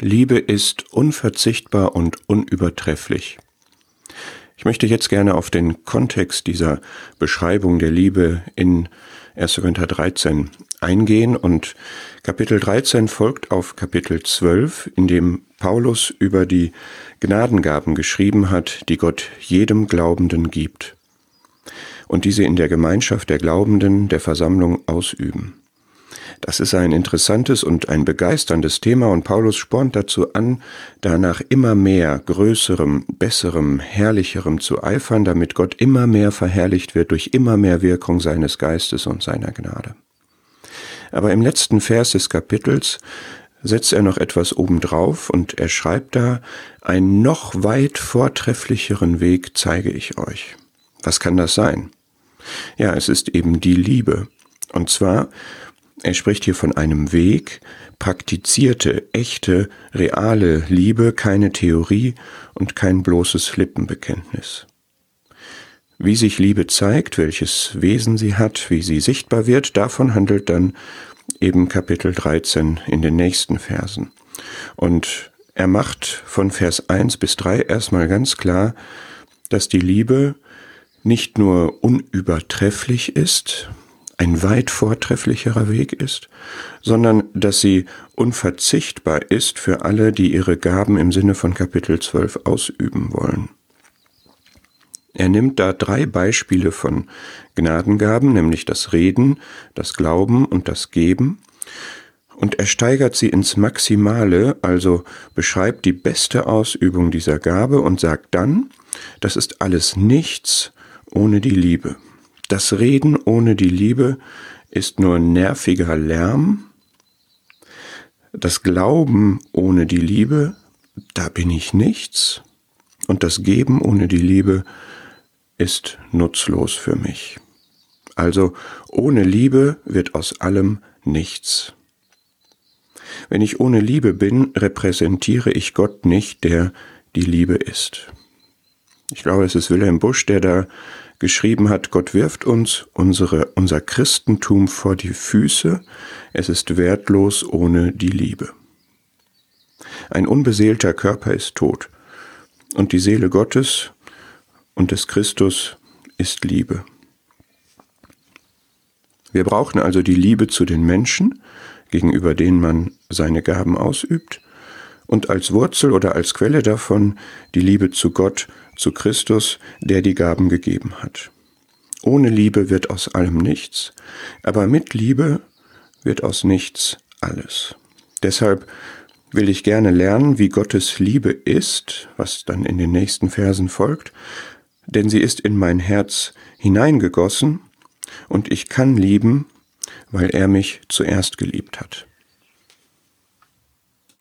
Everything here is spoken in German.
Liebe ist unverzichtbar und unübertrefflich. Ich möchte jetzt gerne auf den Kontext dieser Beschreibung der Liebe in 1. Korinther 13 eingehen und Kapitel 13 folgt auf Kapitel 12, in dem Paulus über die Gnadengaben geschrieben hat, die Gott jedem Glaubenden gibt und diese in der Gemeinschaft der Glaubenden der Versammlung ausüben. Das ist ein interessantes und ein begeisterndes Thema und Paulus spornt dazu an, danach immer mehr größerem, besserem, herrlicherem zu eifern, damit Gott immer mehr verherrlicht wird durch immer mehr Wirkung seines Geistes und seiner Gnade. Aber im letzten Vers des Kapitels setzt er noch etwas obendrauf und er schreibt da, einen noch weit vortrefflicheren Weg zeige ich euch. Was kann das sein? Ja, es ist eben die Liebe. Und zwar er spricht hier von einem Weg, praktizierte, echte, reale Liebe, keine Theorie und kein bloßes Lippenbekenntnis. Wie sich Liebe zeigt, welches Wesen sie hat, wie sie sichtbar wird, davon handelt dann eben Kapitel 13 in den nächsten Versen. Und er macht von Vers 1 bis 3 erstmal ganz klar, dass die Liebe nicht nur unübertrefflich ist, ein weit vortrefflicherer Weg ist, sondern dass sie unverzichtbar ist für alle, die ihre Gaben im Sinne von Kapitel 12 ausüben wollen. Er nimmt da drei Beispiele von Gnadengaben, nämlich das Reden, das Glauben und das Geben, und er steigert sie ins Maximale, also beschreibt die beste Ausübung dieser Gabe und sagt dann, das ist alles nichts ohne die Liebe. Das Reden ohne die Liebe ist nur nerviger Lärm. Das Glauben ohne die Liebe, da bin ich nichts. Und das Geben ohne die Liebe ist nutzlos für mich. Also ohne Liebe wird aus allem nichts. Wenn ich ohne Liebe bin, repräsentiere ich Gott nicht, der die Liebe ist. Ich glaube, es ist Wilhelm Busch, der da geschrieben hat, Gott wirft uns unsere, unser Christentum vor die Füße, es ist wertlos ohne die Liebe. Ein unbeseelter Körper ist tot, und die Seele Gottes und des Christus ist Liebe. Wir brauchen also die Liebe zu den Menschen, gegenüber denen man seine Gaben ausübt, und als Wurzel oder als Quelle davon die Liebe zu Gott, zu Christus, der die Gaben gegeben hat. Ohne Liebe wird aus allem nichts, aber mit Liebe wird aus nichts alles. Deshalb will ich gerne lernen, wie Gottes Liebe ist, was dann in den nächsten Versen folgt, denn sie ist in mein Herz hineingegossen und ich kann lieben, weil er mich zuerst geliebt hat.